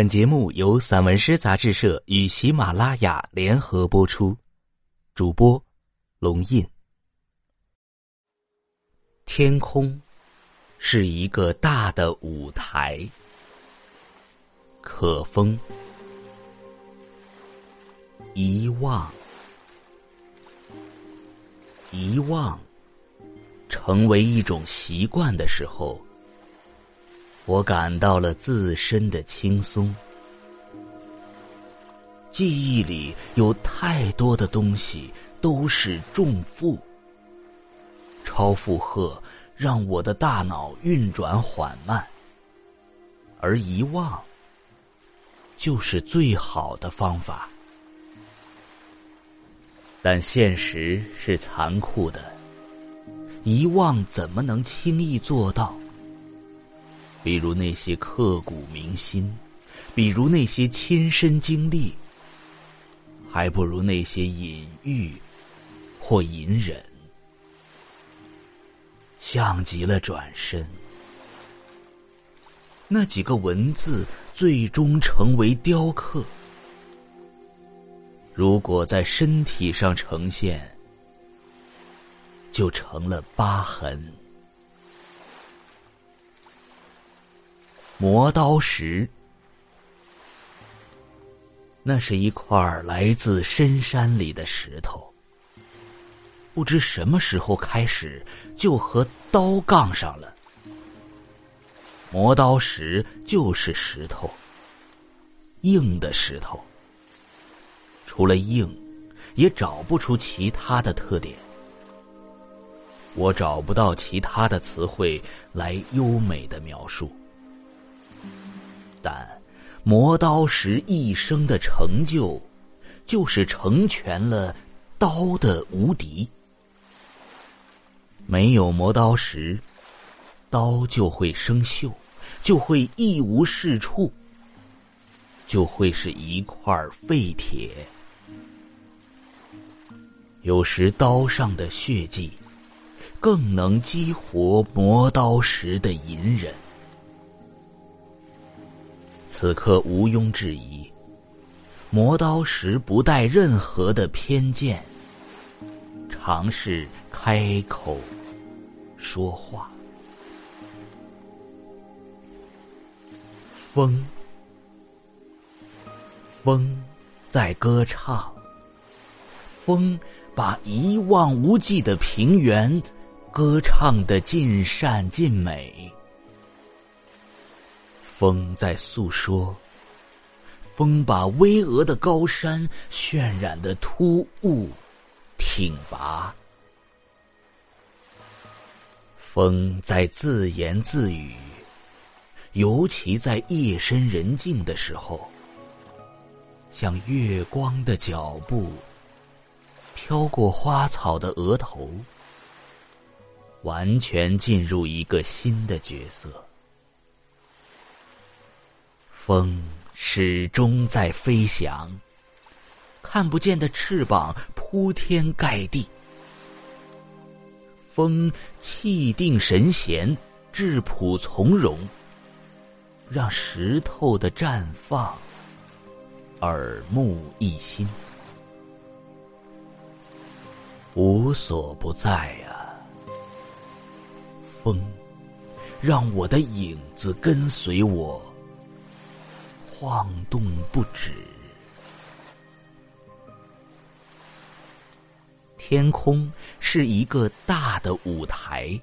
本节目由散文诗杂志社与喜马拉雅联合播出，主播龙印。天空是一个大的舞台，可风遗忘，遗忘成为一种习惯的时候。我感到了自身的轻松。记忆里有太多的东西都是重负，超负荷让我的大脑运转缓慢，而遗忘就是最好的方法。但现实是残酷的，遗忘怎么能轻易做到？比如那些刻骨铭心，比如那些亲身经历，还不如那些隐喻或隐忍，像极了转身。那几个文字最终成为雕刻，如果在身体上呈现，就成了疤痕。磨刀石，那是一块来自深山里的石头。不知什么时候开始，就和刀杠上了。磨刀石就是石头，硬的石头。除了硬，也找不出其他的特点。我找不到其他的词汇来优美的描述。但磨刀石一生的成就，就是成全了刀的无敌。没有磨刀石，刀就会生锈，就会一无是处，就会是一块废铁。有时刀上的血迹，更能激活磨刀石的隐忍。此刻毋庸置疑，磨刀石不带任何的偏见，尝试开口说话。风，风在歌唱，风把一望无际的平原歌唱的尽善尽美。风在诉说，风把巍峨的高山渲染的突兀、挺拔。风在自言自语，尤其在夜深人静的时候，像月光的脚步飘过花草的额头，完全进入一个新的角色。风始终在飞翔，看不见的翅膀铺天盖地。风气定神闲，质朴从容，让石头的绽放耳目一新，无所不在啊！风，让我的影子跟随我。晃动不止。天空是一个大的舞台，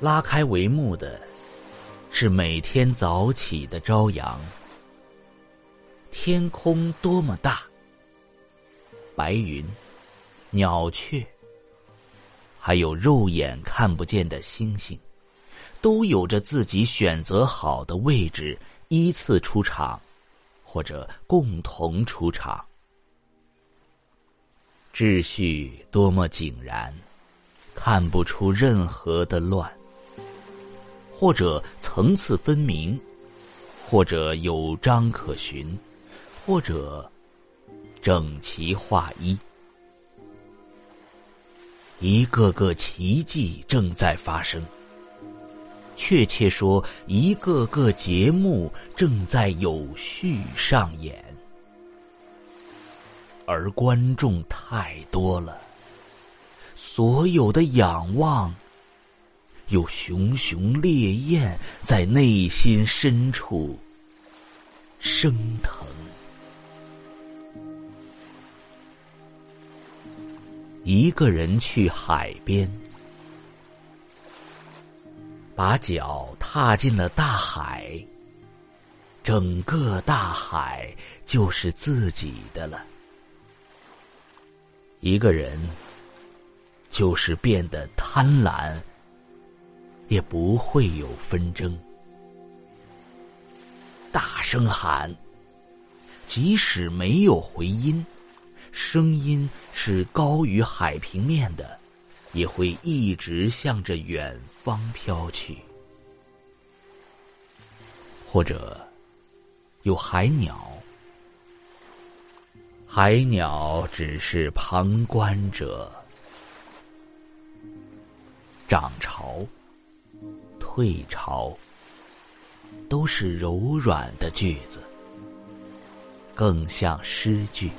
拉开帷幕的是每天早起的朝阳。天空多么大，白云、鸟雀，还有肉眼看不见的星星。都有着自己选择好的位置，依次出场，或者共同出场。秩序多么井然，看不出任何的乱；或者层次分明，或者有章可循，或者整齐划一。一个个奇迹正在发生。确切说，一个个节目正在有序上演，而观众太多了，所有的仰望，有熊熊烈焰在内心深处升腾。一个人去海边。把脚踏进了大海，整个大海就是自己的了。一个人就是变得贪婪，也不会有纷争。大声喊，即使没有回音，声音是高于海平面的。也会一直向着远方飘去，或者有海鸟，海鸟只是旁观者，涨潮、退潮都是柔软的句子，更像诗句。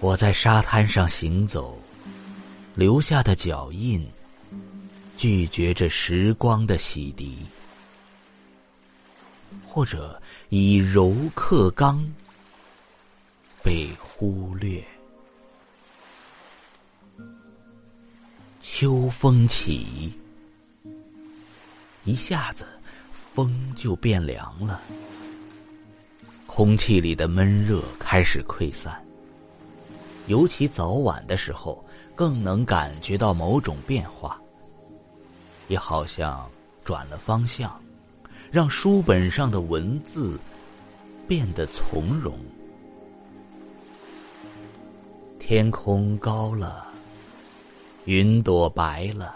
我在沙滩上行走，留下的脚印，拒绝着时光的洗涤，或者以柔克刚，被忽略。秋风起，一下子风就变凉了，空气里的闷热开始溃散。尤其早晚的时候，更能感觉到某种变化，也好像转了方向，让书本上的文字变得从容。天空高了，云朵白了，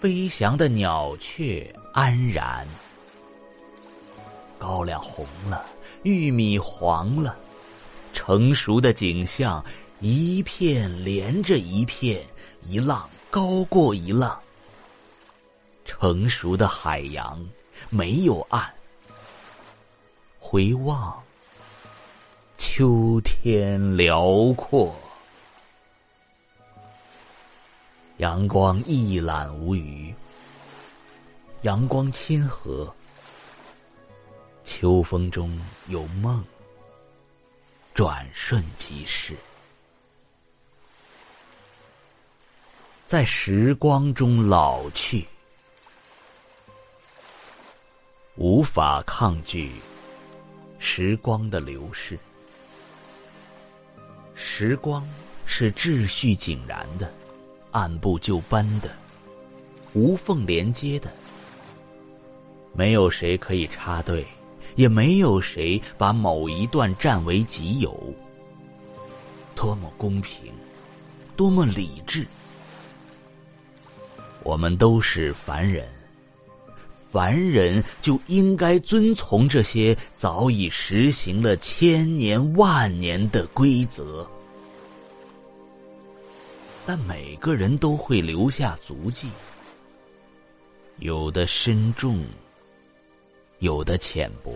飞翔的鸟雀安然。高粱红了，玉米黄了。成熟的景象，一片连着一片，一浪高过一浪。成熟的海洋没有岸，回望，秋天辽阔，阳光一览无余，阳光亲和，秋风中有梦。转瞬即逝，在时光中老去，无法抗拒时光的流逝。时光是秩序井然的，按部就班的，无缝连接的，没有谁可以插队。也没有谁把某一段占为己有。多么公平，多么理智！我们都是凡人，凡人就应该遵从这些早已实行了千年万年的规则。但每个人都会留下足迹，有的深重。有的浅薄，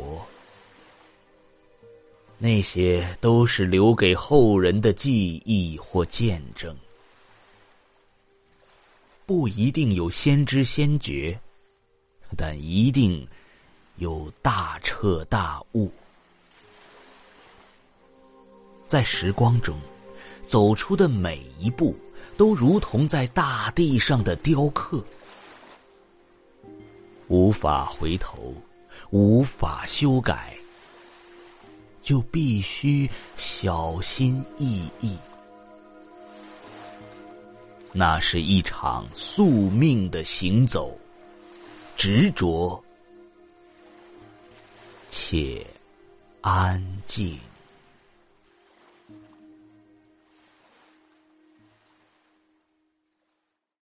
那些都是留给后人的记忆或见证，不一定有先知先觉，但一定有大彻大悟。在时光中走出的每一步，都如同在大地上的雕刻，无法回头。无法修改，就必须小心翼翼。那是一场宿命的行走，执着且安静。